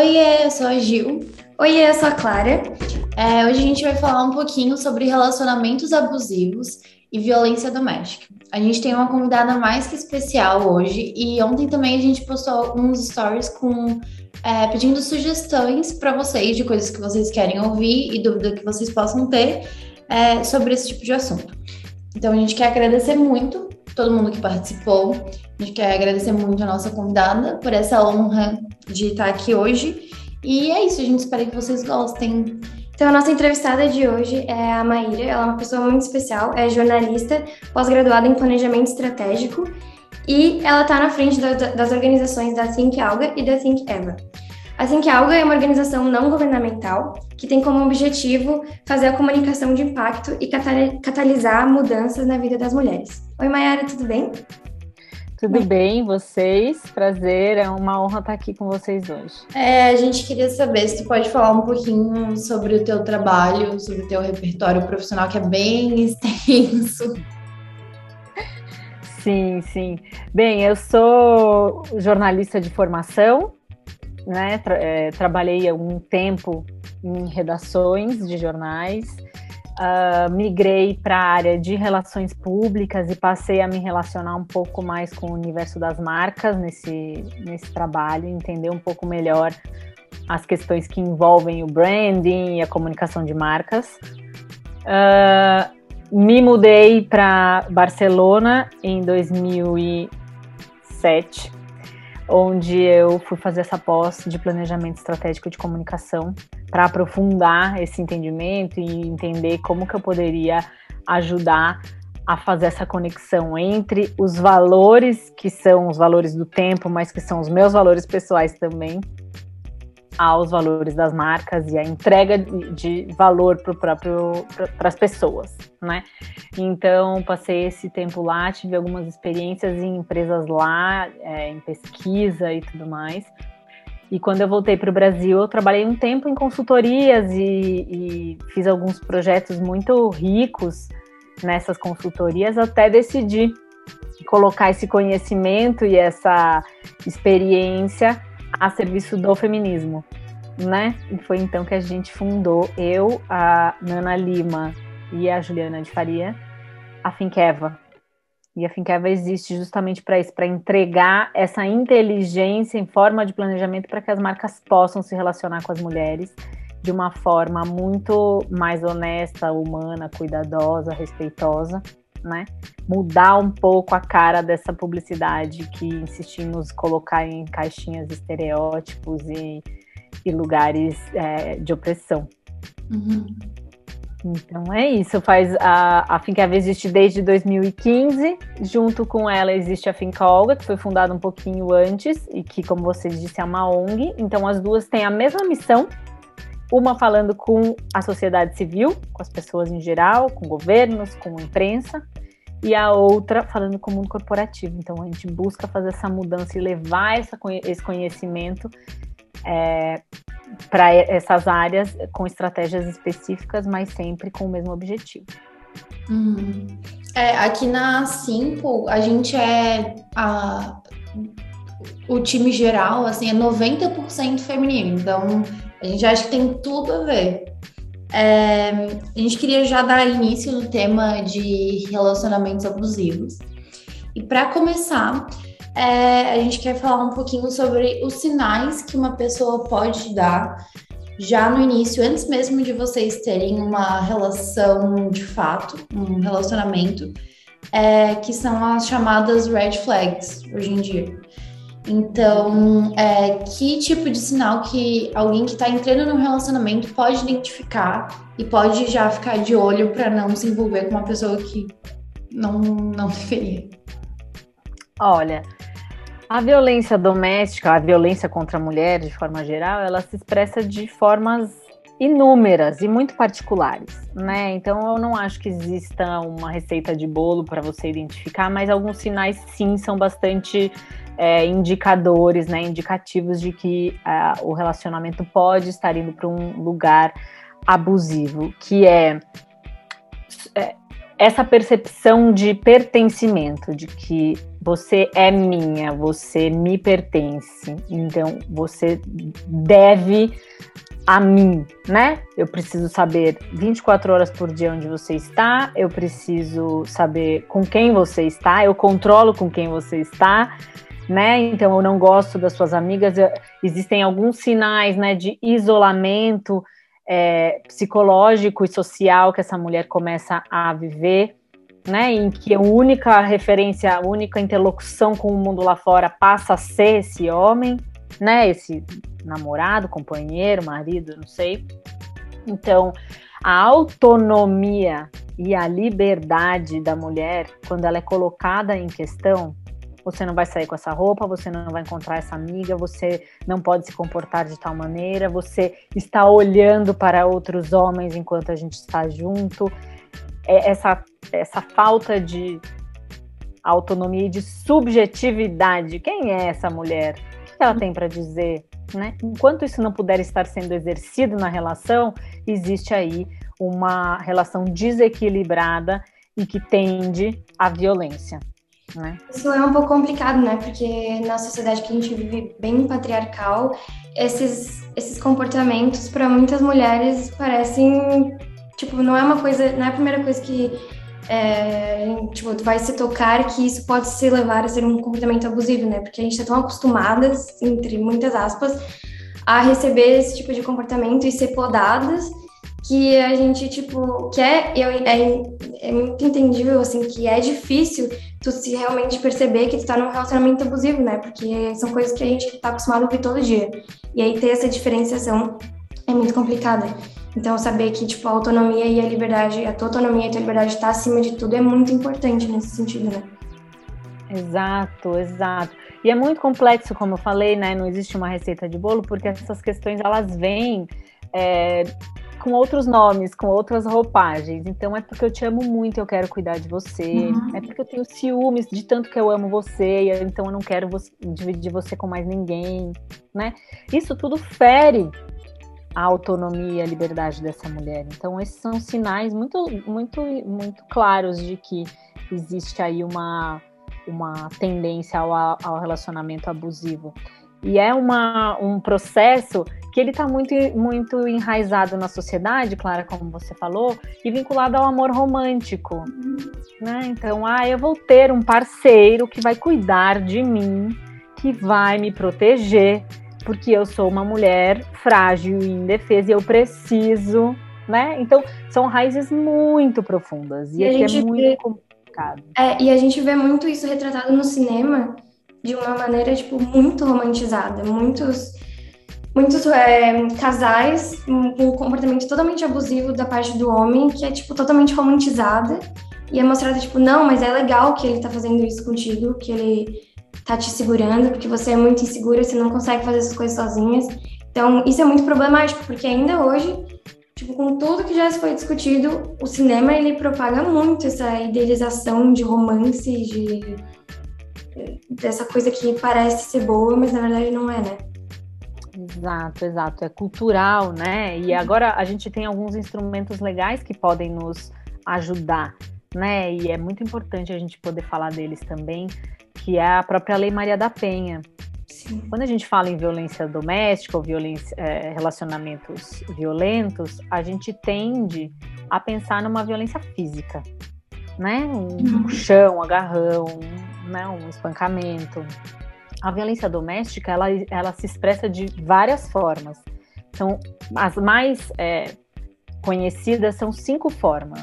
Oi, eu sou a Gil. Oi, eu sou a Clara. É, hoje a gente vai falar um pouquinho sobre relacionamentos abusivos e violência doméstica. A gente tem uma convidada mais que especial hoje e ontem também a gente postou alguns stories com é, pedindo sugestões para vocês de coisas que vocês querem ouvir e dúvida que vocês possam ter é, sobre esse tipo de assunto. Então a gente quer agradecer muito todo mundo que participou. A gente quer agradecer muito a nossa convidada por essa honra de estar aqui hoje. E é isso, a gente espera que vocês gostem. Então, a nossa entrevistada de hoje é a Maíra. Ela é uma pessoa muito especial, é jornalista, pós-graduada em planejamento estratégico e ela está na frente da, das organizações da Think Alga e da Think Eva. A Think Alga é uma organização não governamental que tem como objetivo fazer a comunicação de impacto e catalisar mudanças na vida das mulheres. Oi, Mayara, tudo bem? Tudo bem, vocês? Prazer, é uma honra estar aqui com vocês hoje. É, a gente queria saber se tu pode falar um pouquinho sobre o teu trabalho, sobre o teu repertório profissional, que é bem extenso. Sim, sim. Bem, eu sou jornalista de formação, né? Tra é, trabalhei algum tempo em redações de jornais, uh, migrei para a área de relações públicas e passei a me relacionar um pouco mais com o universo das marcas nesse, nesse trabalho, entender um pouco melhor as questões que envolvem o branding e a comunicação de marcas. Uh, me mudei para Barcelona em 2007 onde eu fui fazer essa pós de planejamento estratégico de comunicação para aprofundar esse entendimento e entender como que eu poderia ajudar a fazer essa conexão entre os valores que são os valores do tempo, mas que são os meus valores pessoais também, aos valores das marcas e a entrega de valor para próprio para as pessoas, né? Então passei esse tempo lá, tive algumas experiências em empresas lá, é, em pesquisa e tudo mais. E quando eu voltei para o Brasil, eu trabalhei um tempo em consultorias e, e fiz alguns projetos muito ricos nessas consultorias até decidir colocar esse conhecimento e essa experiência a serviço do feminismo, né? E foi então que a gente fundou, eu, a Nana Lima e a Juliana de Faria, a Finkeva. E a Finkeva existe justamente para isso, para entregar essa inteligência em forma de planejamento para que as marcas possam se relacionar com as mulheres de uma forma muito mais honesta, humana, cuidadosa, respeitosa né? Mudar um pouco a cara dessa publicidade que insistimos colocar em caixinhas estereótipos e, e lugares é, de opressão. Uhum. Então é isso, faz a, a Fincava existe desde 2015, junto com ela existe a Finca Olga, que foi fundada um pouquinho antes, e que, como vocês disse, é uma ONG. Então as duas têm a mesma missão, uma falando com a sociedade civil, com as pessoas em geral, com governos, com a imprensa, e a outra falando com o mundo corporativo. Então a gente busca fazer essa mudança e levar essa, esse conhecimento é, para essas áreas com estratégias específicas, mas sempre com o mesmo objetivo. Uhum. É, aqui na Simple, a gente é a, o time geral, assim, é 90% feminino. Então, a gente acha que tem tudo a ver. É, a gente queria já dar início no tema de relacionamentos abusivos. E para começar, é, a gente quer falar um pouquinho sobre os sinais que uma pessoa pode dar já no início, antes mesmo de vocês terem uma relação de fato, um relacionamento, é, que são as chamadas red flags hoje em dia. Então, é, que tipo de sinal que alguém que está entrando no relacionamento pode identificar e pode já ficar de olho para não se envolver com uma pessoa que não, não deveria? Olha, a violência doméstica, a violência contra a mulher, de forma geral, ela se expressa de formas inúmeras e muito particulares, né? Então eu não acho que exista uma receita de bolo para você identificar, mas alguns sinais sim são bastante é, indicadores, né, indicativos de que uh, o relacionamento pode estar indo para um lugar abusivo, que é, é, essa percepção de pertencimento, de que você é minha, você me pertence, então você deve a mim, né? Eu preciso saber 24 horas por dia onde você está, eu preciso saber com quem você está, eu controlo com quem você está, né? Então eu não gosto das suas amigas. Existem alguns sinais, né, de isolamento é, psicológico e social que essa mulher começa a viver, né? Em que a única referência, a única interlocução com o mundo lá fora passa a ser esse homem, né? Esse namorado, companheiro, marido, não sei. Então, a autonomia e a liberdade da mulher, quando ela é colocada em questão, você não vai sair com essa roupa, você não vai encontrar essa amiga, você não pode se comportar de tal maneira, você está olhando para outros homens enquanto a gente está junto. É essa, essa falta de autonomia e de subjetividade. Quem é essa mulher? O que ela tem para dizer? Né? Enquanto isso não puder estar sendo exercido na relação, existe aí uma relação desequilibrada e que tende à violência. Né? Isso é um pouco complicado, né? Porque na sociedade que a gente vive bem patriarcal, esses, esses comportamentos para muitas mulheres parecem tipo não é uma coisa, não é a primeira coisa que é, tipo, vai se tocar que isso pode se levar a ser um comportamento abusivo, né? Porque a gente está tão acostumadas, entre muitas aspas, a receber esse tipo de comportamento e ser podadas que a gente, tipo, quer, eu, é, é muito entendível, assim, que é difícil tu se realmente perceber que tu tá num relacionamento abusivo, né? Porque são coisas que a gente tá acostumado a ouvir todo dia. E aí ter essa diferenciação é muito complicada. Então, saber que, tipo, a autonomia e a liberdade, a tua autonomia e a tua liberdade está acima de tudo é muito importante nesse sentido, né? Exato, exato. E é muito complexo, como eu falei, né? Não existe uma receita de bolo, porque essas questões, elas vêm é, com outros nomes, com outras roupagens. Então é porque eu te amo muito, eu quero cuidar de você. Uhum. É porque eu tenho ciúmes de tanto que eu amo você, e então eu não quero você, dividir você com mais ninguém, né? Isso tudo fere a autonomia, a liberdade dessa mulher. Então esses são sinais muito, muito, muito claros de que existe aí uma uma tendência ao, ao relacionamento abusivo. E é uma, um processo que ele está muito, muito enraizado na sociedade, Clara, como você falou, e vinculado ao amor romântico. Né? Então, ah, eu vou ter um parceiro que vai cuidar de mim, que vai me proteger, porque eu sou uma mulher frágil e indefesa e eu preciso, né? Então, são raízes muito profundas e, e aqui é muito vê, complicado. É, e a gente vê muito isso retratado no cinema de uma maneira, tipo, muito romantizada. Muitos muitos é, casais com um comportamento totalmente abusivo da parte do homem, que é, tipo, totalmente romantizada. E é mostrada, tipo, não, mas é legal que ele tá fazendo isso contigo, que ele tá te segurando, porque você é muito insegura, você não consegue fazer essas coisas sozinhas. Então, isso é muito problemático, porque ainda hoje, tipo, com tudo que já foi discutido, o cinema, ele propaga muito essa idealização de romance, de dessa coisa que parece ser boa, mas na verdade não é, né? Exato, exato. É cultural, né? E uhum. agora a gente tem alguns instrumentos legais que podem nos ajudar, né? E é muito importante a gente poder falar deles também, que é a própria Lei Maria da Penha. Sim. Quando a gente fala em violência doméstica ou violência, é, relacionamentos violentos, a gente tende a pensar numa violência física, né? Um uhum. chão, um agarrão, né? um espancamento a violência doméstica ela, ela se expressa de várias formas. São as mais é, conhecidas são cinco formas.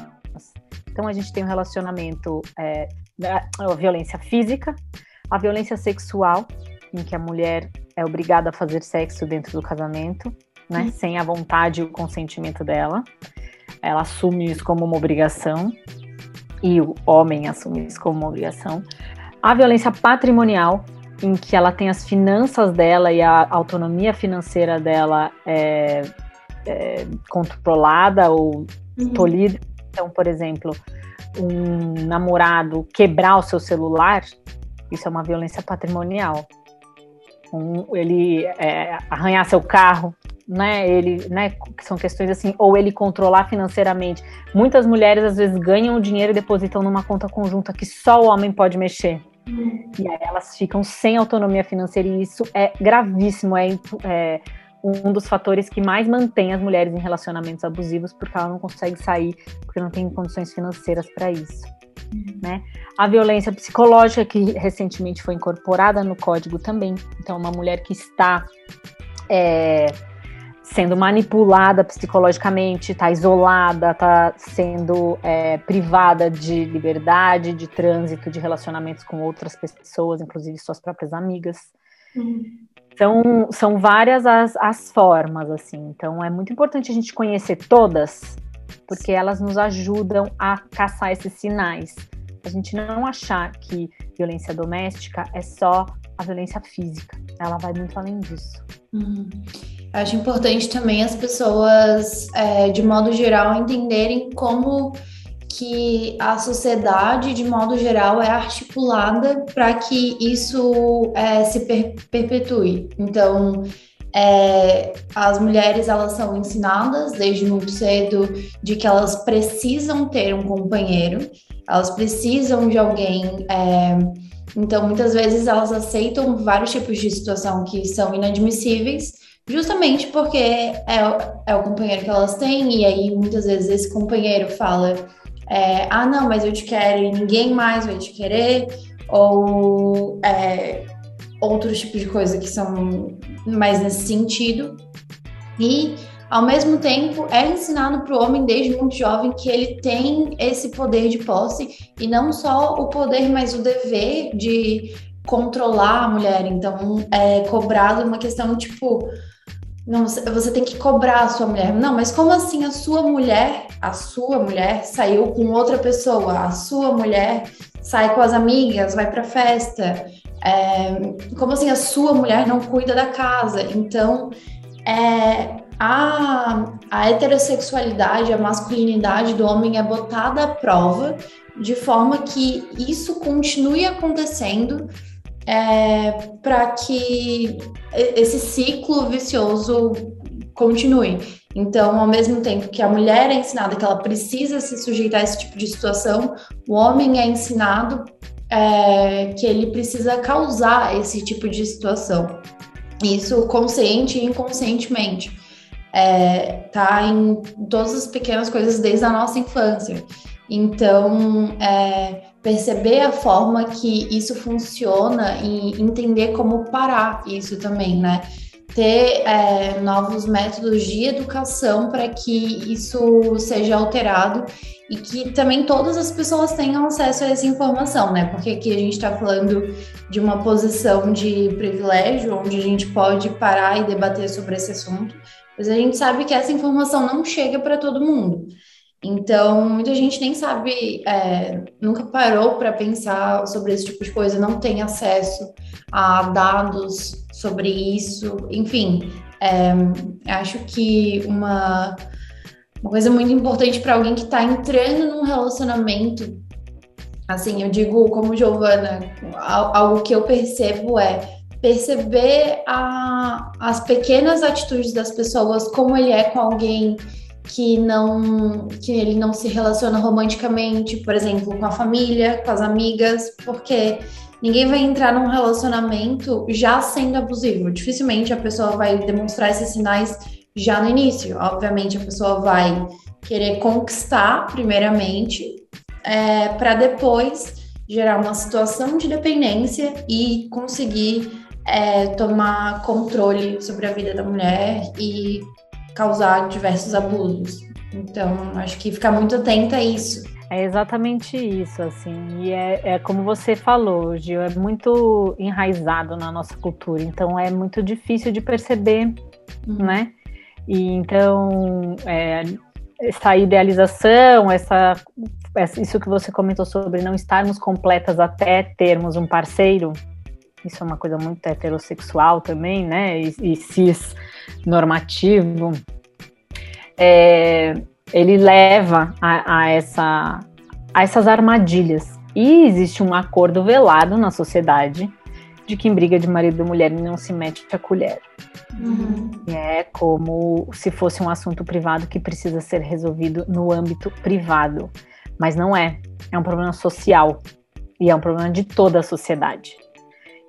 Então a gente tem o um relacionamento é, a violência física, a violência sexual, em que a mulher é obrigada a fazer sexo dentro do casamento, né, uhum. sem a vontade e o consentimento dela. Ela assume isso como uma obrigação e o homem assume isso como uma obrigação. A violência patrimonial, em que ela tem as finanças dela e a autonomia financeira dela é, é, controlada ou uhum. tolhida. Então, por exemplo, um namorado quebrar o seu celular, isso é uma violência patrimonial. Um, ele é, arranhar seu carro, né? Ele, né? São questões assim, ou ele controlar financeiramente. Muitas mulheres às vezes ganham o dinheiro e depositam numa conta conjunta que só o homem pode mexer. E aí elas ficam sem autonomia financeira e isso é gravíssimo, é, é um dos fatores que mais mantém as mulheres em relacionamentos abusivos, porque ela não consegue sair, porque não tem condições financeiras para isso. Né? A violência psicológica, que recentemente foi incorporada no código também. Então, uma mulher que está é, sendo manipulada psicologicamente, está isolada, está sendo é, privada de liberdade, de trânsito, de relacionamentos com outras pessoas, inclusive suas próprias amigas. Uhum. Então, são várias as, as formas, assim. Então, é muito importante a gente conhecer todas, porque elas nos ajudam a caçar esses sinais. A gente não achar que violência doméstica é só a violência física. Ela vai muito além disso. Uhum. Acho importante também as pessoas, é, de modo geral, entenderem como que a sociedade, de modo geral, é articulada para que isso é, se per perpetue. Então, é, as mulheres elas são ensinadas desde muito cedo de que elas precisam ter um companheiro, elas precisam de alguém. É, então, muitas vezes elas aceitam vários tipos de situação que são inadmissíveis Justamente porque é, é o companheiro que elas têm, e aí muitas vezes esse companheiro fala: é, Ah, não, mas eu te quero e ninguém mais vai te querer, ou é, outros tipos de coisa que são mais nesse sentido. E, ao mesmo tempo, é ensinado para o homem desde muito jovem que ele tem esse poder de posse, e não só o poder, mas o dever de controlar a mulher. Então, é cobrado uma questão tipo não, você tem que cobrar a sua mulher. Não, mas como assim a sua mulher, a sua mulher saiu com outra pessoa? A sua mulher sai com as amigas, vai para festa? É, como assim a sua mulher não cuida da casa? Então, é, a, a heterossexualidade, a masculinidade do homem é botada à prova de forma que isso continue acontecendo é, para que esse ciclo vicioso continue. Então, ao mesmo tempo que a mulher é ensinada que ela precisa se sujeitar a esse tipo de situação, o homem é ensinado é, que ele precisa causar esse tipo de situação. Isso consciente e inconscientemente. É, tá em todas as pequenas coisas desde a nossa infância. Então, é, perceber a forma que isso funciona e entender como parar isso também, né? Ter é, novos métodos de educação para que isso seja alterado e que também todas as pessoas tenham acesso a essa informação, né? Porque aqui a gente está falando de uma posição de privilégio, onde a gente pode parar e debater sobre esse assunto, mas a gente sabe que essa informação não chega para todo mundo. Então, muita gente nem sabe, é, nunca parou para pensar sobre esse tipo de coisa, não tem acesso a dados sobre isso. Enfim, é, acho que uma, uma coisa muito importante para alguém que está entrando num relacionamento, assim, eu digo como Giovana, algo que eu percebo é perceber a, as pequenas atitudes das pessoas, como ele é com alguém que não que ele não se relaciona romanticamente, por exemplo, com a família, com as amigas, porque ninguém vai entrar num relacionamento já sendo abusivo. Dificilmente a pessoa vai demonstrar esses sinais já no início. Obviamente a pessoa vai querer conquistar primeiramente, é, para depois gerar uma situação de dependência e conseguir é, tomar controle sobre a vida da mulher e causar diversos abusos. Então, acho que ficar muito atenta a isso. É exatamente isso, assim, e é, é como você falou, Gil, é muito enraizado na nossa cultura, então é muito difícil de perceber, uhum. né? E então, é, essa idealização, essa, isso que você comentou sobre não estarmos completas até termos um parceiro, isso é uma coisa muito heterossexual também, né? E, e cis normativo. É, ele leva a, a, essa, a essas armadilhas. E existe um acordo velado na sociedade de que em briga de marido e mulher não se mete a colher. Uhum. É como se fosse um assunto privado que precisa ser resolvido no âmbito privado. Mas não é. É um problema social. E é um problema de toda a sociedade.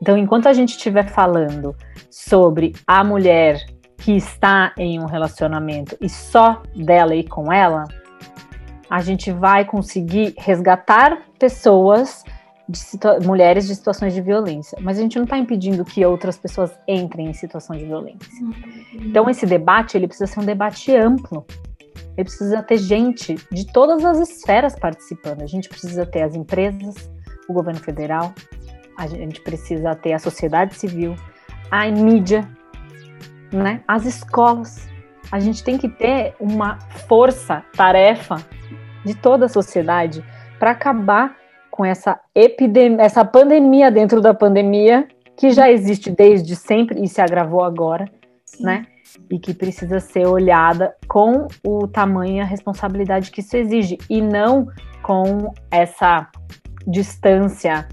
Então, enquanto a gente estiver falando sobre a mulher que está em um relacionamento e só dela e com ela, a gente vai conseguir resgatar pessoas, de mulheres de situações de violência, mas a gente não está impedindo que outras pessoas entrem em situação de violência. Então esse debate ele precisa ser um debate amplo. Ele precisa ter gente de todas as esferas participando. A gente precisa ter as empresas, o governo federal, a gente precisa ter a sociedade civil, a mídia, né? As escolas. A gente tem que ter uma força, tarefa de toda a sociedade para acabar com essa epidemia, essa pandemia dentro da pandemia que já existe desde sempre e se agravou agora, Sim. né? E que precisa ser olhada com o tamanho e a responsabilidade que isso exige e não com essa distância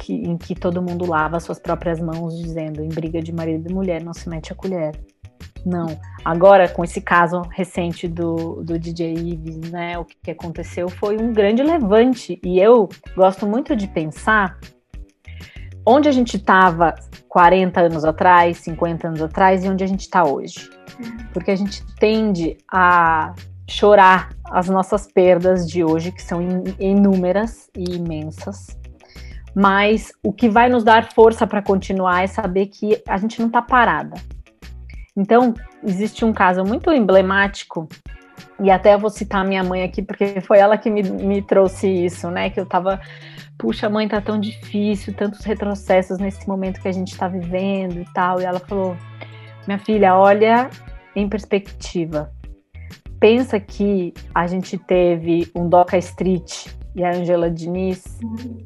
que, em que todo mundo lava suas próprias mãos, dizendo em briga de marido e mulher não se mete a colher. Não. Agora, com esse caso recente do, do DJ Ives, né, o que aconteceu foi um grande levante. E eu gosto muito de pensar onde a gente estava 40 anos atrás, 50 anos atrás e onde a gente está hoje. Porque a gente tende a chorar as nossas perdas de hoje, que são inúmeras e imensas. Mas o que vai nos dar força para continuar é saber que a gente não está parada então, existe um caso muito emblemático, e até vou citar minha mãe aqui, porque foi ela que me, me trouxe isso, né? Que eu tava, puxa, mãe, tá tão difícil, tantos retrocessos nesse momento que a gente tá vivendo e tal. E ela falou: minha filha, olha em perspectiva. Pensa que a gente teve um Doca Street e a Angela Diniz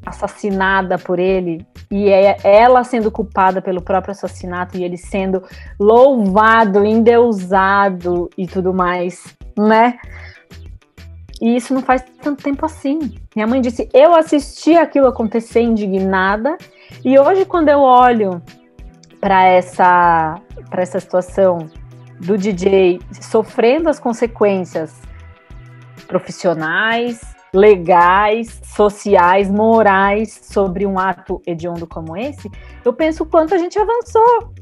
assassinada por ele e é ela sendo culpada pelo próprio assassinato e ele sendo louvado, endeusado e tudo mais, né? E isso não faz tanto tempo assim. Minha mãe disse: "Eu assisti aquilo acontecer indignada e hoje quando eu olho para essa para essa situação do DJ sofrendo as consequências profissionais, legais, sociais, morais sobre um ato hediondo como esse, eu penso o quanto a gente avançou.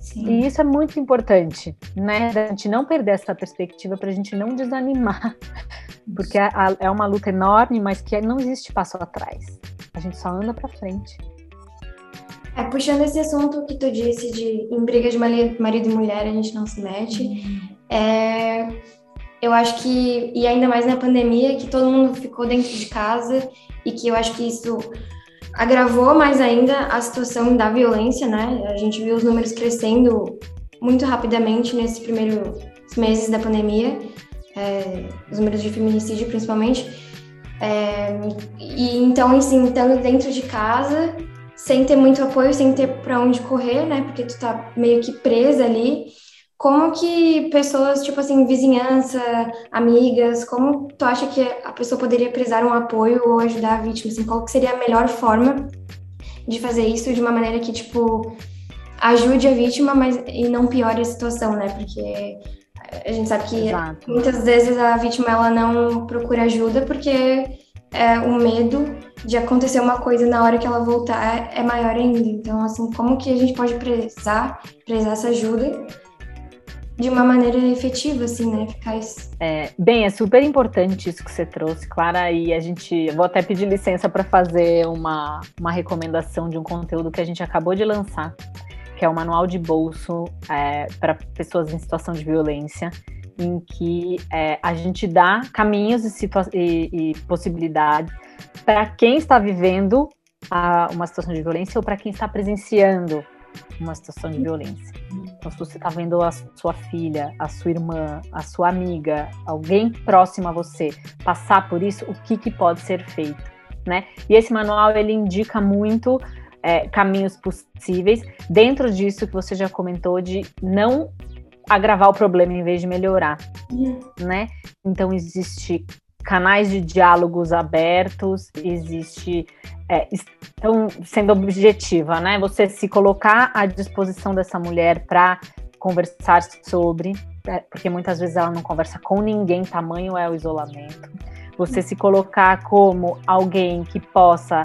Sim. E isso é muito importante, né? A gente não perder essa perspectiva para a gente não desanimar, porque é, é uma luta enorme, mas que não existe passo atrás. A gente só anda para frente. É, puxando esse assunto que tu disse de em briga de marido e mulher a gente não se mete, uhum. é, eu acho que, e ainda mais na pandemia, que todo mundo ficou dentro de casa e que eu acho que isso agravou mais ainda a situação da violência, né? A gente viu os números crescendo muito rapidamente nesses primeiros meses da pandemia, é, os números de feminicídio principalmente. É, e então, assim, estando dentro de casa, sem ter muito apoio, sem ter para onde correr, né? Porque tu tá meio que presa ali. Como que pessoas, tipo assim, vizinhança, amigas, como tu acha que a pessoa poderia prezar um apoio ou ajudar a vítima? Assim, qual que seria a melhor forma de fazer isso de uma maneira que, tipo, ajude a vítima, mas e não piore a situação, né? Porque a gente sabe que Exato. muitas vezes a vítima ela não procura ajuda porque é, o medo de acontecer uma coisa na hora que ela voltar é maior ainda. Então, assim, como que a gente pode prezar, prezar essa ajuda de uma maneira efetiva, assim, né? Eficaz. É, bem, é super importante isso que você trouxe, Clara, e a gente. Vou até pedir licença para fazer uma, uma recomendação de um conteúdo que a gente acabou de lançar, que é o Manual de Bolso é, para pessoas em situação de violência, em que é, a gente dá caminhos e, e, e possibilidades para quem está vivendo a, uma situação de violência ou para quem está presenciando uma situação de violência. Então, se você está vendo a sua filha, a sua irmã, a sua amiga, alguém próximo a você passar por isso, o que, que pode ser feito, né? E esse manual ele indica muito é, caminhos possíveis dentro disso que você já comentou de não agravar o problema em vez de melhorar, né? Então existe canais de diálogos abertos, existe é, estão sendo objetiva, né? Você se colocar à disposição dessa mulher para conversar sobre, é, porque muitas vezes ela não conversa com ninguém, tamanho é o isolamento. Você se colocar como alguém que possa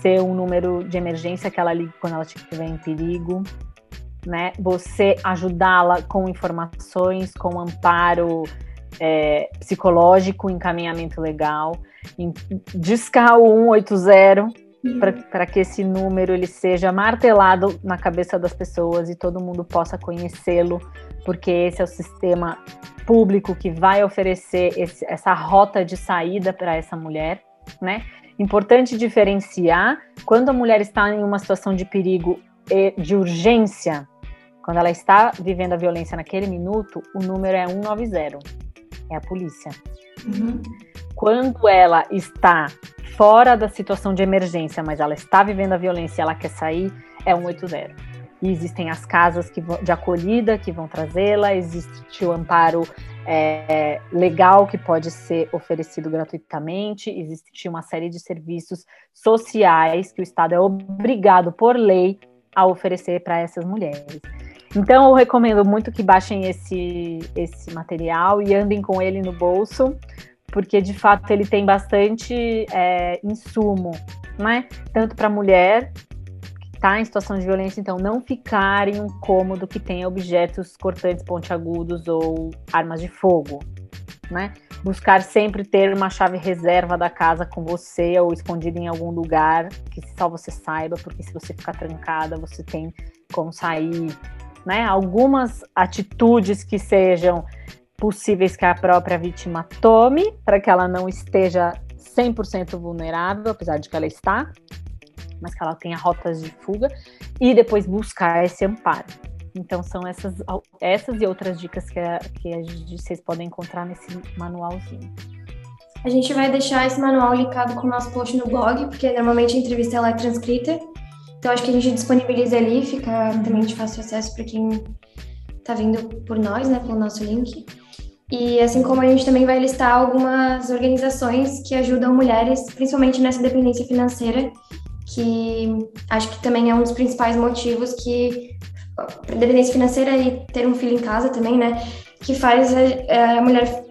ser um número de emergência que ela ligue quando ela estiver em perigo, né? Você ajudá-la com informações, com amparo é, psicológico, encaminhamento legal, discar o 180 para que esse número ele seja martelado na cabeça das pessoas e todo mundo possa conhecê-lo, porque esse é o sistema público que vai oferecer esse, essa rota de saída para essa mulher, né? Importante diferenciar quando a mulher está em uma situação de perigo e de urgência, quando ela está vivendo a violência naquele minuto, o número é 190, é a polícia. Uhum. Quando ela está fora da situação de emergência, mas ela está vivendo a violência e ela quer sair, é 180. E existem as casas que vão, de acolhida que vão trazê-la, existe o amparo é, legal que pode ser oferecido gratuitamente, existe uma série de serviços sociais que o Estado é obrigado por lei a oferecer para essas mulheres. Então eu recomendo muito que baixem esse, esse material e andem com ele no bolso, porque de fato ele tem bastante é, insumo, né? Tanto para mulher que está em situação de violência, então não ficar em um cômodo que tenha objetos cortantes, pontiagudos ou armas de fogo, né? Buscar sempre ter uma chave reserva da casa com você ou escondida em algum lugar que só você saiba, porque se você ficar trancada, você tem como sair, né? Algumas atitudes que sejam possíveis que a própria vítima tome para que ela não esteja 100% vulnerável, apesar de que ela está, mas que ela tenha rotas de fuga e depois buscar esse amparo. Então são essas, essas e outras dicas que, a, que a, vocês podem encontrar nesse manualzinho. A gente vai deixar esse manual linkado com o nosso post no blog, porque normalmente a entrevista ela é transcrita. Então acho que a gente disponibiliza ali, fica também de fácil acesso para quem está vindo por nós, né, pelo nosso link. E assim como a gente também vai listar algumas organizações que ajudam mulheres, principalmente nessa dependência financeira, que acho que também é um dos principais motivos que dependência financeira e ter um filho em casa também, né, que faz a, a mulher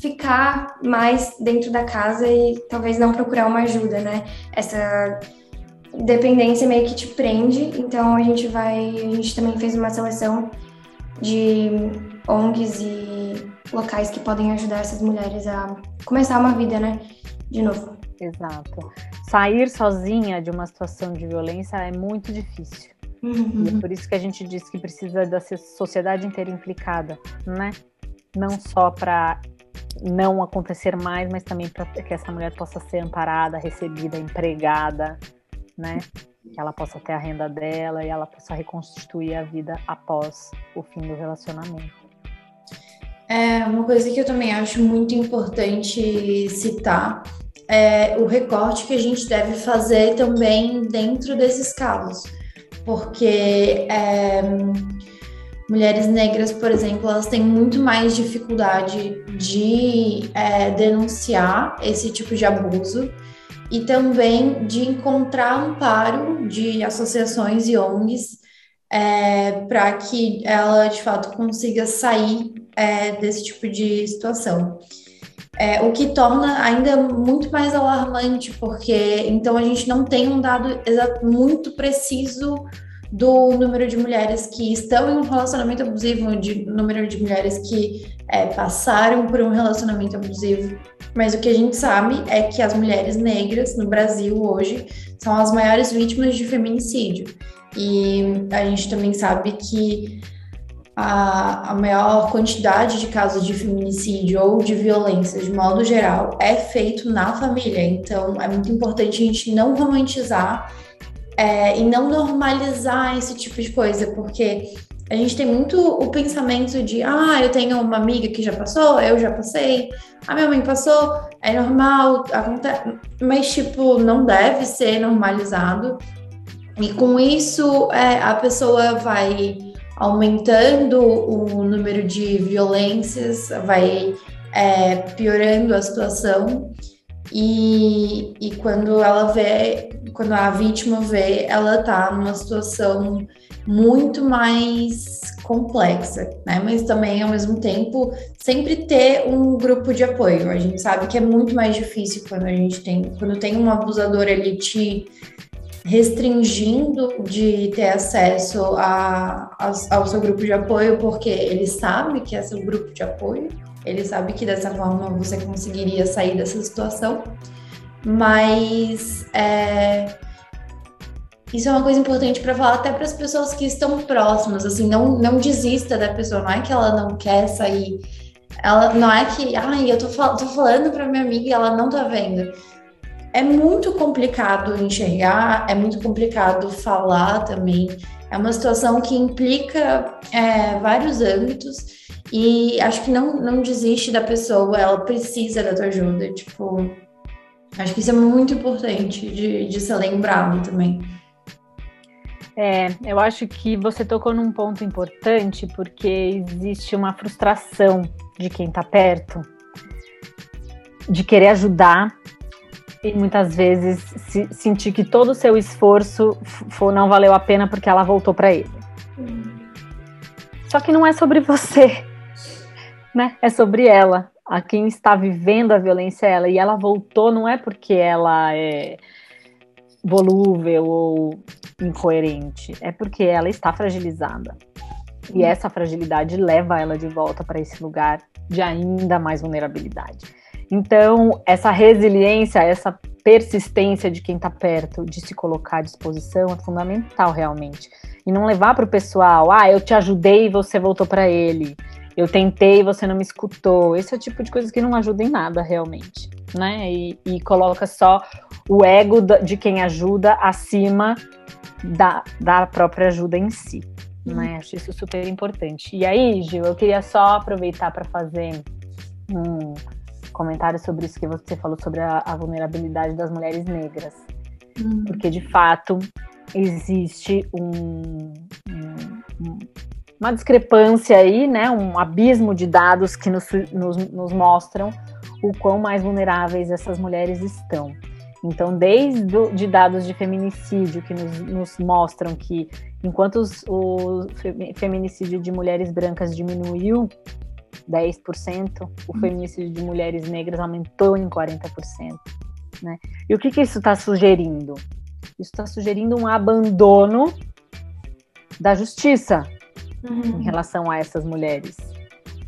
ficar mais dentro da casa e talvez não procurar uma ajuda, né? Essa dependência meio que te prende, então a gente vai, a gente também fez uma seleção de ONGs e locais que podem ajudar essas mulheres a começar uma vida, né? De novo. Exato. Sair sozinha de uma situação de violência é muito difícil. Uhum. E é por isso que a gente diz que precisa da sociedade inteira implicada, né? Não só para não acontecer mais, mas também para que essa mulher possa ser amparada, recebida, empregada, né? que ela possa ter a renda dela e ela possa reconstituir a vida após o fim do relacionamento. É uma coisa que eu também acho muito importante citar é o recorte que a gente deve fazer também dentro desses casos, porque é, mulheres negras, por exemplo, elas têm muito mais dificuldade de é, denunciar esse tipo de abuso e também de encontrar amparo de associações e ONGs é, para que ela de fato consiga sair é, desse tipo de situação. É, o que torna ainda muito mais alarmante, porque então a gente não tem um dado muito preciso do número de mulheres que estão em um relacionamento abusivo, de número de mulheres que é, passaram por um relacionamento abusivo. Mas o que a gente sabe é que as mulheres negras no Brasil hoje são as maiores vítimas de feminicídio. E a gente também sabe que a, a maior quantidade de casos de feminicídio ou de violência, de modo geral, é feito na família. Então, é muito importante a gente não romantizar é, e não normalizar esse tipo de coisa, porque a gente tem muito o pensamento de, ah, eu tenho uma amiga que já passou, eu já passei, a minha mãe passou, é normal, acontece, mas tipo, não deve ser normalizado. E com isso, é, a pessoa vai aumentando o número de violências, vai é, piorando a situação. E, e quando ela vê, quando a vítima vê, ela tá numa situação muito mais complexa, né? Mas também, ao mesmo tempo, sempre ter um grupo de apoio. A gente sabe que é muito mais difícil quando a gente tem, quando tem um abusador ali te restringindo de ter acesso a, a, ao seu grupo de apoio, porque ele sabe que é seu grupo de apoio, ele sabe que dessa forma você conseguiria sair dessa situação, mas é, isso é uma coisa importante para falar até para as pessoas que estão próximas, assim, não, não desista da pessoa, não é que ela não quer sair, ela não é que, ai, eu tô, tô falando para minha amiga e ela não tá vendo. É muito complicado enxergar, é muito complicado falar também. É uma situação que implica é, vários âmbitos e acho que não, não desiste da pessoa, ela precisa da tua ajuda. Tipo, acho que isso é muito importante de, de ser lembrado também. É, eu acho que você tocou num ponto importante, porque existe uma frustração de quem está perto, de querer ajudar e muitas vezes se, sentir que todo o seu esforço for, não valeu a pena porque ela voltou para ele. Só que não é sobre você, né? É sobre ela. A quem está vivendo a violência é ela. E ela voltou não é porque ela é volúvel ou incoerente, é porque ela está fragilizada. E essa fragilidade leva ela de volta para esse lugar de ainda mais vulnerabilidade. Então, essa resiliência, essa persistência de quem está perto de se colocar à disposição é fundamental realmente. E não levar para o pessoal, ah, eu te ajudei e você voltou para ele. Eu tentei você não me escutou. Esse é o tipo de coisa que não ajuda em nada realmente, né? E, e coloca só o ego de quem ajuda acima da, da própria ajuda em si. Né? Acho isso super importante. E aí, Gil, eu queria só aproveitar para fazer um comentário sobre isso que você falou sobre a, a vulnerabilidade das mulheres negras. Uhum. Porque, de fato, existe um, um, uma discrepância aí, né? um abismo de dados que nos, nos, nos mostram o quão mais vulneráveis essas mulheres estão. Então, desde de dados de feminicídio que nos, nos mostram que enquanto os, o feminicídio de mulheres brancas diminuiu 10%, o hum. feminicídio de mulheres negras aumentou em 40%. Né? E o que, que isso está sugerindo? Isso está sugerindo um abandono da justiça uhum. em relação a essas mulheres.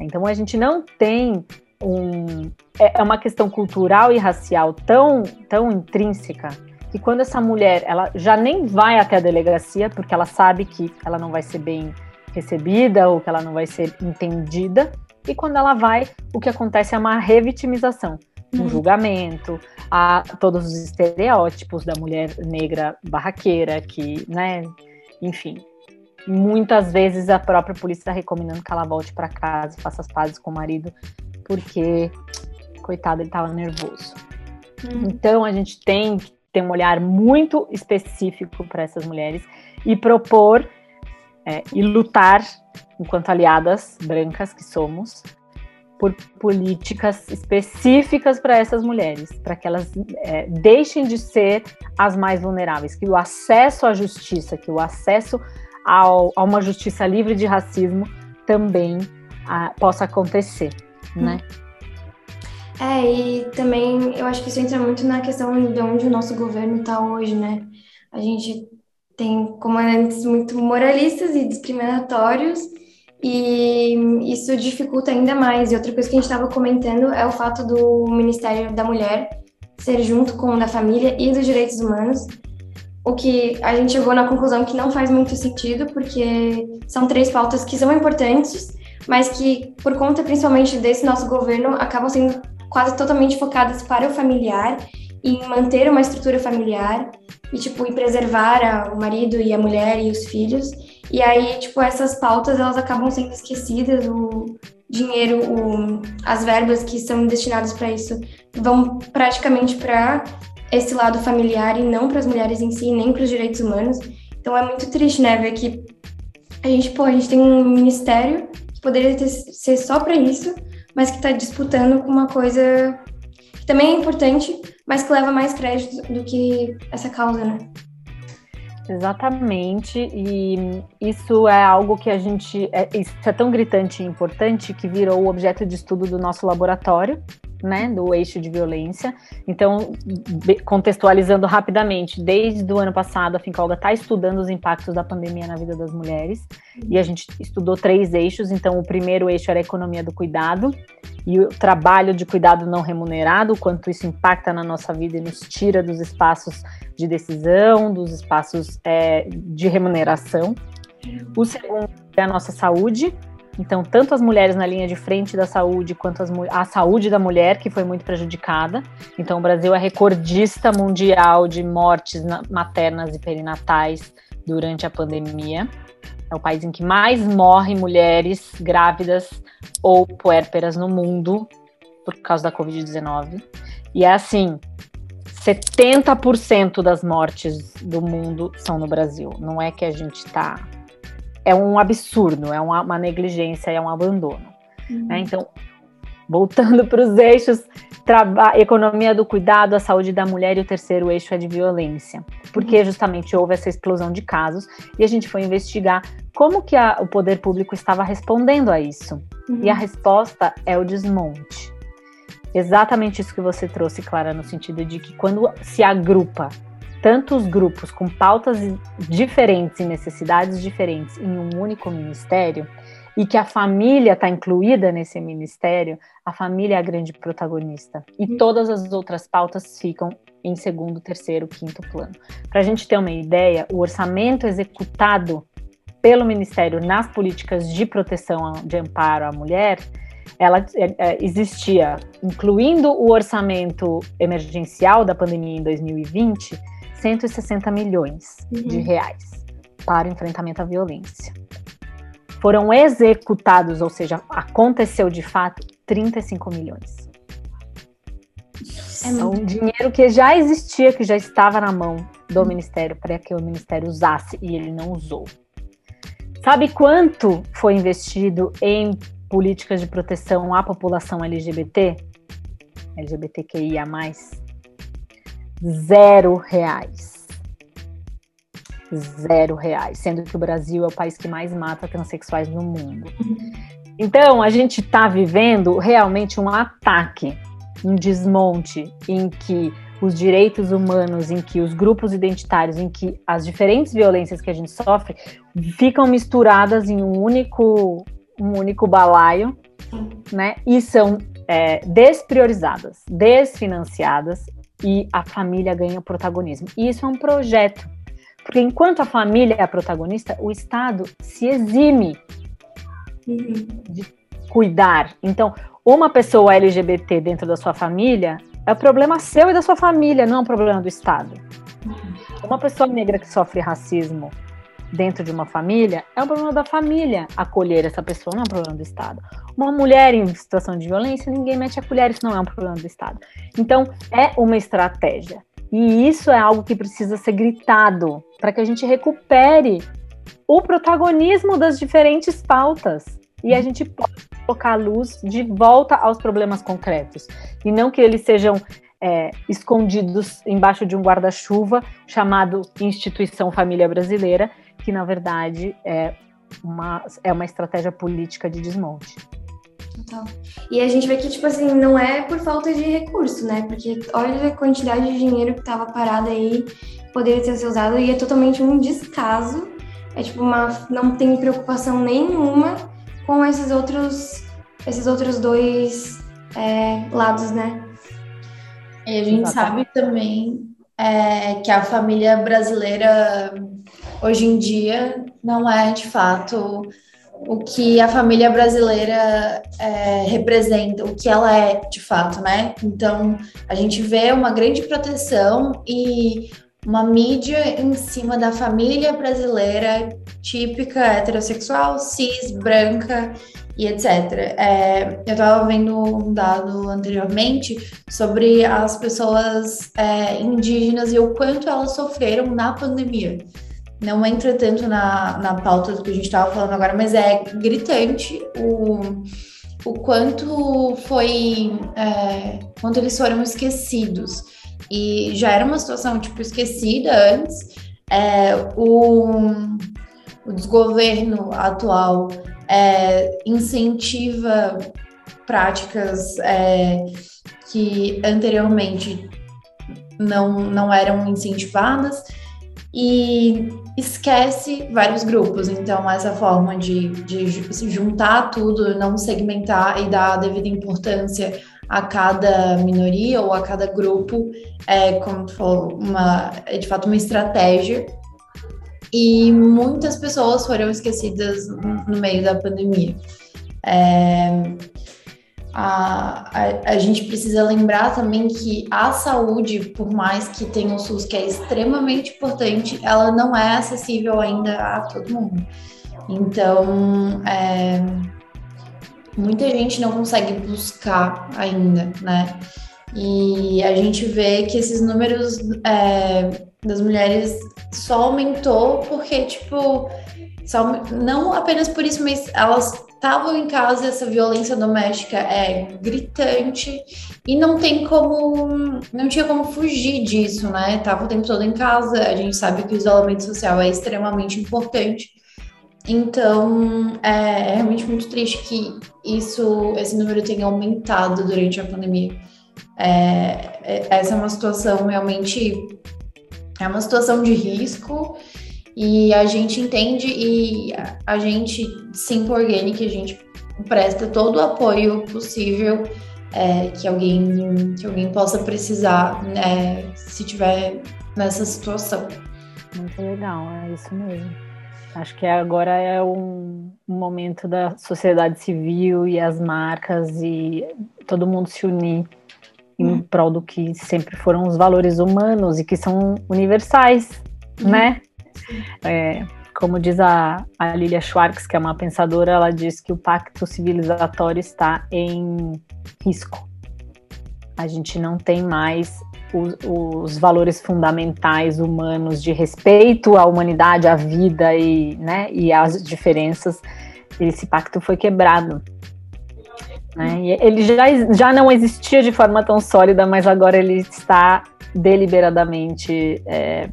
Então a gente não tem um, é, é uma questão cultural e racial tão, tão intrínseca que quando essa mulher ela já nem vai até a delegacia porque ela sabe que ela não vai ser bem recebida ou que ela não vai ser entendida e quando ela vai o que acontece é uma revitimização um uhum. julgamento a todos os estereótipos da mulher negra barraqueira que né enfim muitas vezes a própria polícia está recomendando que ela volte para casa e faça as pazes com o marido porque, coitado, ele estava nervoso. Hum. Então, a gente tem que ter um olhar muito específico para essas mulheres e propor é, e lutar, enquanto aliadas brancas que somos, por políticas específicas para essas mulheres, para que elas é, deixem de ser as mais vulneráveis, que o acesso à justiça, que o acesso ao, a uma justiça livre de racismo também a, possa acontecer né? É, e também eu acho que isso entra muito na questão de onde o nosso governo está hoje, né? A gente tem comandantes muito moralistas e discriminatórios, e isso dificulta ainda mais. E outra coisa que a gente estava comentando é o fato do Ministério da Mulher ser junto com o da família e dos direitos humanos, o que a gente chegou na conclusão que não faz muito sentido, porque são três pautas que são importantes, mas que, por conta principalmente desse nosso governo, acabam sendo quase totalmente focadas para o familiar, em manter uma estrutura familiar e, tipo, e preservar a, o marido e a mulher e os filhos. E aí, tipo, essas pautas, elas acabam sendo esquecidas, o dinheiro, o, as verbas que são destinadas para isso vão praticamente para esse lado familiar e não para as mulheres em si, nem para os direitos humanos. Então é muito triste, né, ver que a gente, pô, a gente tem um ministério poderia ter, ser só para isso, mas que está disputando com uma coisa que também é importante, mas que leva mais crédito do que essa causa, né? Exatamente, e isso é algo que a gente. É, isso é tão gritante e importante que virou objeto de estudo do nosso laboratório, né, do eixo de violência. Então, contextualizando rapidamente, desde o ano passado a Fincolga está estudando os impactos da pandemia na vida das mulheres e a gente estudou três eixos. Então, o primeiro eixo era a economia do cuidado e o trabalho de cuidado não remunerado, o quanto isso impacta na nossa vida e nos tira dos espaços de decisão, dos espaços é, de remuneração. O segundo é a nossa saúde, então, tanto as mulheres na linha de frente da saúde, quanto as, a saúde da mulher, que foi muito prejudicada. Então, o Brasil é recordista mundial de mortes maternas e perinatais durante a pandemia. É o país em que mais morrem mulheres grávidas ou puérperas no mundo por causa da Covid-19. E é assim: 70% das mortes do mundo são no Brasil. Não é que a gente está é um absurdo, é uma, uma negligência, é um abandono. Uhum. Né? Então, voltando para os eixos, economia do cuidado, a saúde da mulher e o terceiro eixo é de violência, porque uhum. justamente houve essa explosão de casos e a gente foi investigar como que a, o poder público estava respondendo a isso. Uhum. E a resposta é o desmonte. Exatamente isso que você trouxe, Clara, no sentido de que quando se agrupa tantos grupos com pautas diferentes e necessidades diferentes em um único ministério, e que a família está incluída nesse ministério, a família é a grande protagonista. E uhum. todas as outras pautas ficam em segundo, terceiro, quinto plano. Para a gente ter uma ideia, o orçamento executado pelo Ministério nas políticas de proteção de amparo à mulher, ela é, é, existia, incluindo o orçamento emergencial da pandemia em 2020, 160 milhões uhum. de reais para o enfrentamento à violência. Foram executados, ou seja, aconteceu de fato, 35 milhões. É um dinheiro que já existia, que já estava na mão do Ministério, para que o Ministério usasse e ele não usou. Sabe quanto foi investido em políticas de proteção à população LGBT? LGBTQIA zero reais. Zero reais, sendo que o Brasil é o país que mais mata transexuais no mundo. Então, a gente está vivendo realmente um ataque, um desmonte em que os direitos humanos, em que os grupos identitários, em que as diferentes violências que a gente sofre ficam misturadas em um único, um único balaio, né? E são é, despriorizadas, desfinanciadas e a família ganha protagonismo. E isso é um projeto, porque enquanto a família é a protagonista, o Estado se exime de cuidar. Então, uma pessoa LGBT dentro da sua família é o problema seu e da sua família, não é um problema do Estado. Uma pessoa negra que sofre racismo dentro de uma família, é um problema da família acolher essa pessoa, não é um problema do Estado. Uma mulher em situação de violência, ninguém mete a colher, isso não é um problema do Estado. Então, é uma estratégia. E isso é algo que precisa ser gritado para que a gente recupere o protagonismo das diferentes pautas e a gente possa colocar a luz de volta aos problemas concretos e não que eles sejam é, escondidos embaixo de um guarda-chuva chamado Instituição Família Brasileira que na verdade é uma, é uma estratégia política de desmonte. Total. E a gente vê que, tipo assim, não é por falta de recurso, né? Porque olha a quantidade de dinheiro que estava parado aí, poderia ter sido usado, e é totalmente um descaso. É tipo uma. não tem preocupação nenhuma com esses outros. esses outros dois é, lados, né? E a gente Exatamente. sabe também é, que a família brasileira hoje em dia não é de fato o que a família brasileira é, representa, o que ela é de fato, né? Então a gente vê uma grande proteção e uma mídia em cima da família brasileira típica heterossexual, cis, branca e etc. É, eu estava vendo um dado anteriormente sobre as pessoas é, indígenas e o quanto elas sofreram na pandemia. Não entra tanto na, na pauta do que a gente estava falando agora, mas é gritante o, o quanto foi, é, quanto eles foram esquecidos. E já era uma situação, tipo, esquecida antes. É, o, o desgoverno atual é, incentiva práticas é, que anteriormente não, não eram incentivadas e esquece vários grupos. Então, essa forma de, de juntar tudo, não segmentar e dar a devida importância a cada minoria ou a cada grupo é, como falou, uma, é de fato uma estratégia. E muitas pessoas foram esquecidas no meio da pandemia. É, a, a, a, gente precisa lembrar também que a saúde, por mais que tenha o SUS, que é extremamente importante, ela não é acessível ainda a todo mundo. Então, é, muita gente não consegue buscar ainda, né? E a gente vê que esses números é, das mulheres só aumentou porque, tipo, só, não apenas por isso, mas elas estavam em casa, essa violência doméstica é gritante e não tem como, não tinha como fugir disso, né? Tava o tempo todo em casa, a gente sabe que o isolamento social é extremamente importante. Então, é, é realmente muito triste que isso, esse número tenha aumentado durante a pandemia. É, é, essa é uma situação realmente, é uma situação de risco e a gente entende e a gente, Simple Organic, a gente presta todo o apoio possível é, que, alguém, que alguém possa precisar né, se tiver nessa situação. Muito legal, é isso mesmo. Acho que agora é um, um momento da sociedade civil e as marcas e todo mundo se unir em hum. prol do que sempre foram os valores humanos e que são universais, hum. né? É, como diz a, a Lilia Schwartz, que é uma pensadora, ela diz que o pacto civilizatório está em risco. A gente não tem mais os, os, valores fundamentais humanos de respeito à humanidade, à vida e, né, e às diferenças. Esse pacto foi quebrado. Né? Ele já, já não existia de forma tão sólida, mas agora ele está deliberadamente é,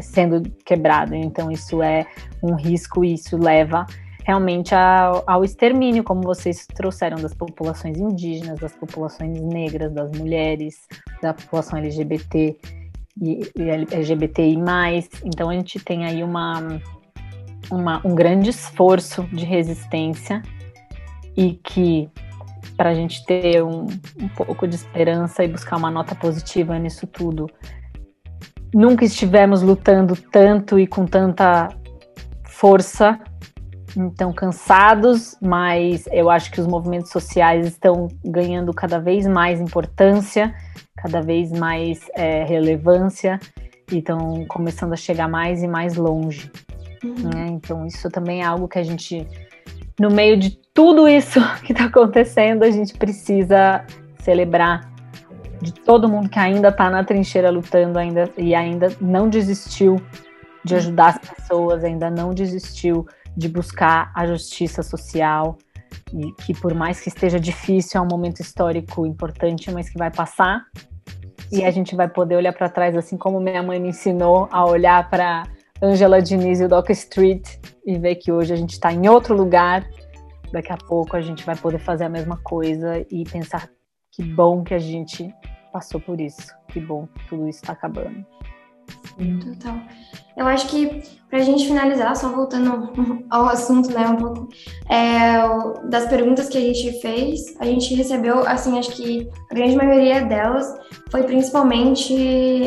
sendo quebrado. Então, isso é um risco e isso leva realmente ao, ao, extermínio, como vocês trouxeram, das populações indígenas, das populações negras, das mulheres, da população LGBT e, e LGBTI+. Então, a gente tem aí uma, uma, um grande esforço de resistência e que para a gente ter um, um pouco de esperança e buscar uma nota positiva nisso tudo, nunca estivemos lutando tanto e com tanta força, então cansados, mas eu acho que os movimentos sociais estão ganhando cada vez mais importância, cada vez mais é, relevância e estão começando a chegar mais e mais longe. Uhum. Né? Então isso também é algo que a gente, no meio de tudo isso que está acontecendo, a gente precisa celebrar de todo mundo que ainda está na trincheira lutando ainda e ainda não desistiu de ajudar as pessoas, ainda não desistiu de buscar a justiça social e que por mais que esteja difícil é um momento histórico importante, mas que vai passar e a gente vai poder olhar para trás assim como minha mãe me ensinou a olhar para Angela Diniz e o Doc Street e ver que hoje a gente está em outro lugar. Daqui a pouco a gente vai poder fazer a mesma coisa e pensar que bom que a gente passou por isso. Que bom que tudo está acabando. Total. Eu acho que para a gente finalizar, só voltando ao assunto, né, um pouco, é, das perguntas que a gente fez, a gente recebeu, assim, acho que a grande maioria delas foi principalmente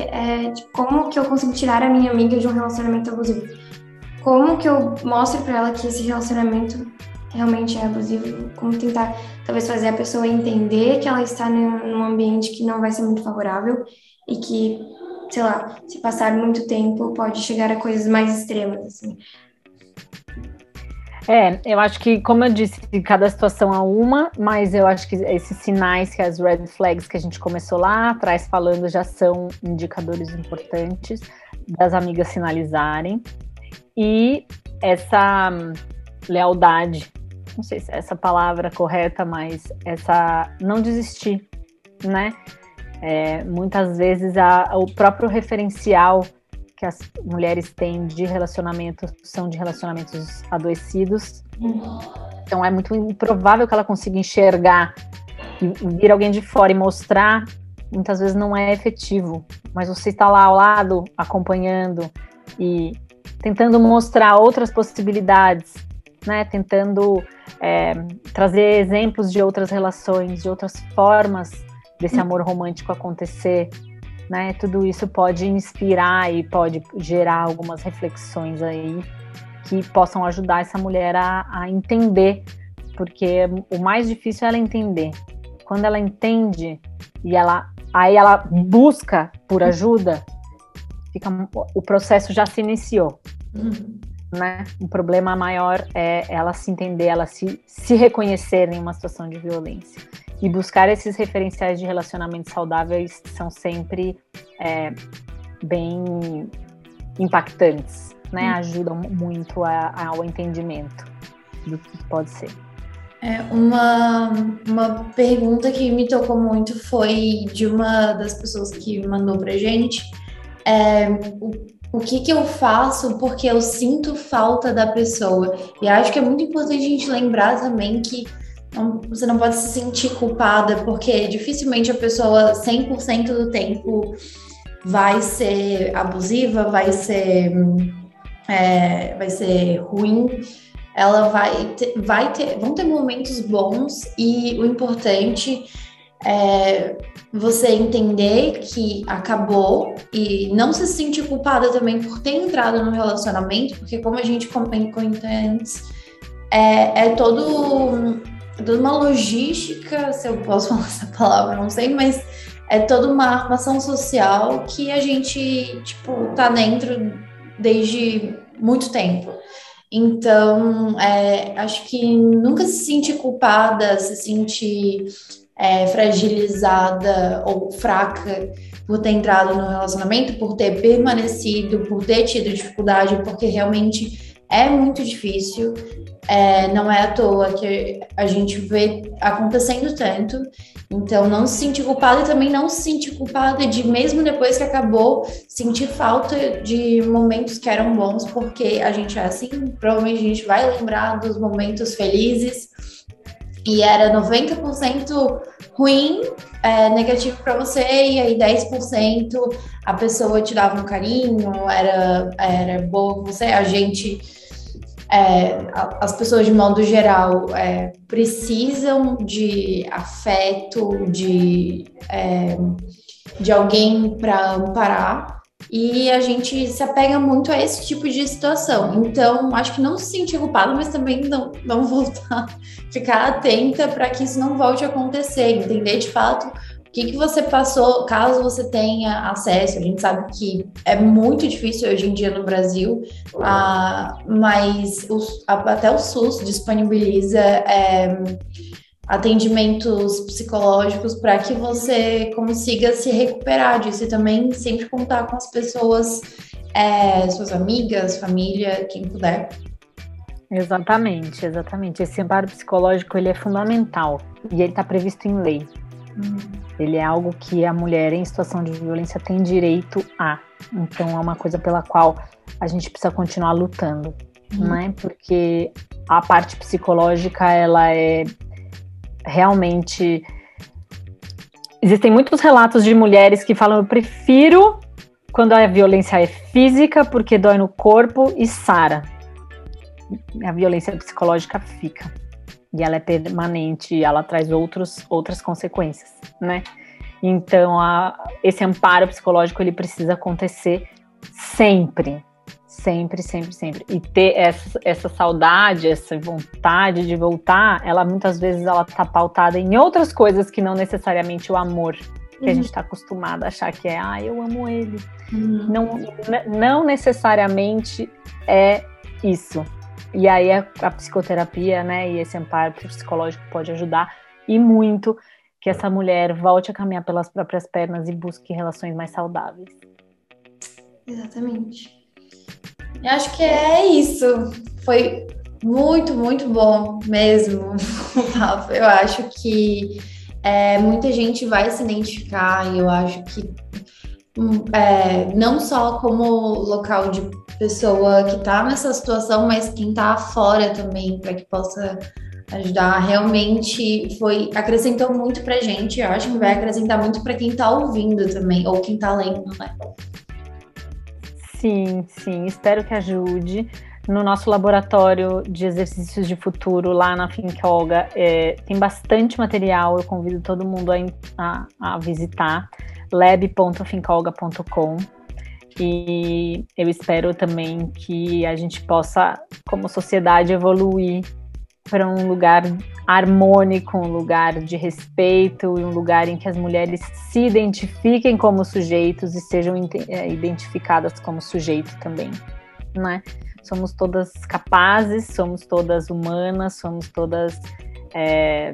é, de como que eu consigo tirar a minha amiga de um relacionamento abusivo. Como que eu mostro para ela que esse relacionamento realmente é abusivo, como tentar talvez fazer a pessoa entender que ela está num ambiente que não vai ser muito favorável e que, sei lá, se passar muito tempo pode chegar a coisas mais extremas, assim. É, eu acho que, como eu disse, cada situação é uma, mas eu acho que esses sinais, que as red flags que a gente começou lá atrás falando, já são indicadores importantes das amigas sinalizarem. E essa lealdade não sei se é essa palavra correta, mas essa não desistir, né? É, muitas vezes a, o próprio referencial que as mulheres têm de relacionamento são de relacionamentos adoecidos. Então é muito improvável que ela consiga enxergar e vir alguém de fora e mostrar, muitas vezes não é efetivo. Mas você está lá ao lado, acompanhando e tentando mostrar outras possibilidades, né? Tentando é, trazer exemplos de outras relações, de outras formas desse amor romântico acontecer, né? Tudo isso pode inspirar e pode gerar algumas reflexões aí que possam ajudar essa mulher a, a entender, porque o mais difícil é ela entender. Quando ela entende e ela aí ela busca por ajuda, fica o processo já se iniciou. Uhum. Né? O problema maior é ela se entender, ela se, se reconhecer em uma situação de violência. E buscar esses referenciais de relacionamentos saudáveis são sempre é, bem impactantes, né? Hum. Ajudam muito a, ao entendimento do que pode ser. É, uma, uma pergunta que me tocou muito foi de uma das pessoas que mandou pra gente. É, o, o que, que eu faço porque eu sinto falta da pessoa? E acho que é muito importante a gente lembrar também que não, você não pode se sentir culpada, porque dificilmente a pessoa 100% do tempo vai ser abusiva, vai ser, é, vai ser ruim. Ela vai ter, vai ter, vão ter momentos bons e o importante é você entender que acabou e não se sentir culpada também por ter entrado no relacionamento, porque como a gente comentou antes, é, é todo toda uma logística, se eu posso falar essa palavra, não sei, mas é toda uma armação social que a gente, tipo, tá dentro desde muito tempo. Então, é, acho que nunca se sentir culpada, se sentir é, fragilizada ou fraca por ter entrado no relacionamento, por ter permanecido, por ter tido dificuldade, porque realmente é muito difícil. É, não é à toa que a gente vê acontecendo tanto. Então, não se sentir culpada e também não se sentir culpada de, mesmo depois que acabou, sentir falta de momentos que eram bons, porque a gente é assim, provavelmente a gente vai lembrar dos momentos felizes e era 90% ruim, é, negativo para você, e aí 10% a pessoa te dava um carinho, era, era boa com você, a gente é, as pessoas de modo geral é, precisam de afeto, de, é, de alguém para amparar. E a gente se apega muito a esse tipo de situação. Então, acho que não se sentir culpado, mas também não, não voltar, ficar atenta para que isso não volte a acontecer, entender de fato o que, que você passou, caso você tenha acesso? A gente sabe que é muito difícil hoje em dia no Brasil, ah, mas até o SUS disponibiliza é, atendimentos psicológicos para que você consiga se recuperar disso e também sempre contar com as pessoas, é, suas amigas, família, quem puder. Exatamente, exatamente. Esse amparo psicológico ele é fundamental e ele está previsto em lei. Ele é algo que a mulher em situação de violência tem direito a. Então é uma coisa pela qual a gente precisa continuar lutando, uhum. né? Porque a parte psicológica ela é realmente existem muitos relatos de mulheres que falam eu prefiro quando a violência é física porque dói no corpo e sara. A violência psicológica fica e ela é permanente, ela traz outros, outras consequências, né? Então, a, esse amparo psicológico ele precisa acontecer sempre, sempre, sempre, sempre. E ter essa, essa saudade, essa vontade de voltar, ela muitas vezes ela tá pautada em outras coisas que não necessariamente o amor que uhum. a gente está acostumado a achar que é, ah, eu amo ele. Uhum. Não, não necessariamente é isso. E aí a, a psicoterapia, né, e esse amparo psicológico pode ajudar e muito que essa mulher volte a caminhar pelas próprias pernas e busque relações mais saudáveis. Exatamente. Eu acho que é isso. Foi Muito, muito bom mesmo, papo. Eu acho que é, muita gente vai se identificar e eu acho que hum, é, não só como local de pessoa que está nessa situação, mas quem está fora também, para que possa ajudar. Realmente foi acrescentou muito para gente. Eu acho que vai acrescentar muito para quem está ouvindo também, ou quem está lendo, né? Sim, sim, espero que ajude. No nosso laboratório de exercícios de futuro, lá na Think Olga, é, tem bastante material, eu convido todo mundo a, a, a visitar lab.fincolga.com e eu espero também que a gente possa, como sociedade, evoluir para um lugar harmônico, um lugar de respeito um lugar em que as mulheres se identifiquem como sujeitos e sejam é, identificadas como sujeito também, né? Somos todas capazes, somos todas humanas, somos todas é,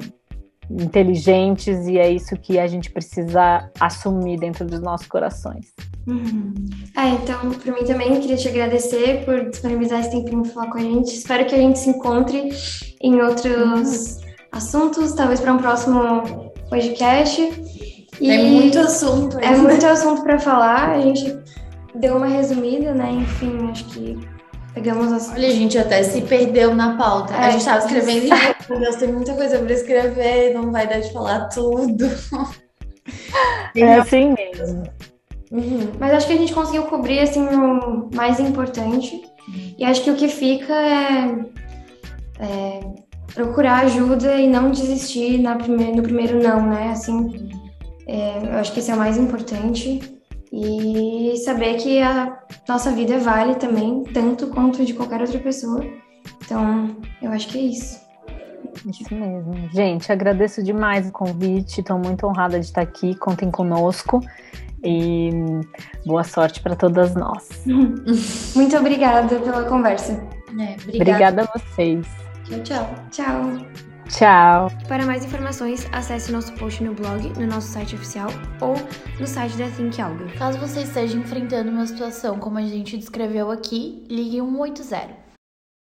inteligentes e é isso que a gente precisa assumir dentro dos nossos corações. Uhum. É, então, para mim também, queria te agradecer por disponibilizar esse tempinho para falar com a gente. Espero que a gente se encontre em outros uhum. assuntos, talvez para um próximo podcast. E é muito assunto. É muito assunto para falar. A gente deu uma resumida, né? Enfim, acho que pegamos as. Olha, a gente até se perdeu na pauta. É, a gente estava escrevendo e meu Deus, tem muita coisa para escrever, não vai dar de falar tudo. É assim mesmo. Uhum. Mas acho que a gente conseguiu cobrir assim o mais importante. E acho que o que fica é, é procurar ajuda e não desistir na prime no primeiro não, né? Assim, é, eu acho que esse é o mais importante. E saber que a nossa vida vale também, tanto quanto de qualquer outra pessoa. Então, eu acho que é isso. Isso mesmo. Gente, agradeço demais o convite. Estou muito honrada de estar aqui. Contem conosco. E boa sorte para todas nós. Muito obrigada pela conversa. É, obrigada. obrigada a vocês. Tchau, tchau. Tchau. Tchau. Para mais informações, acesse nosso post no blog, no nosso site oficial ou no site da Think Algo. Caso você esteja enfrentando uma situação como a gente descreveu aqui, ligue 180.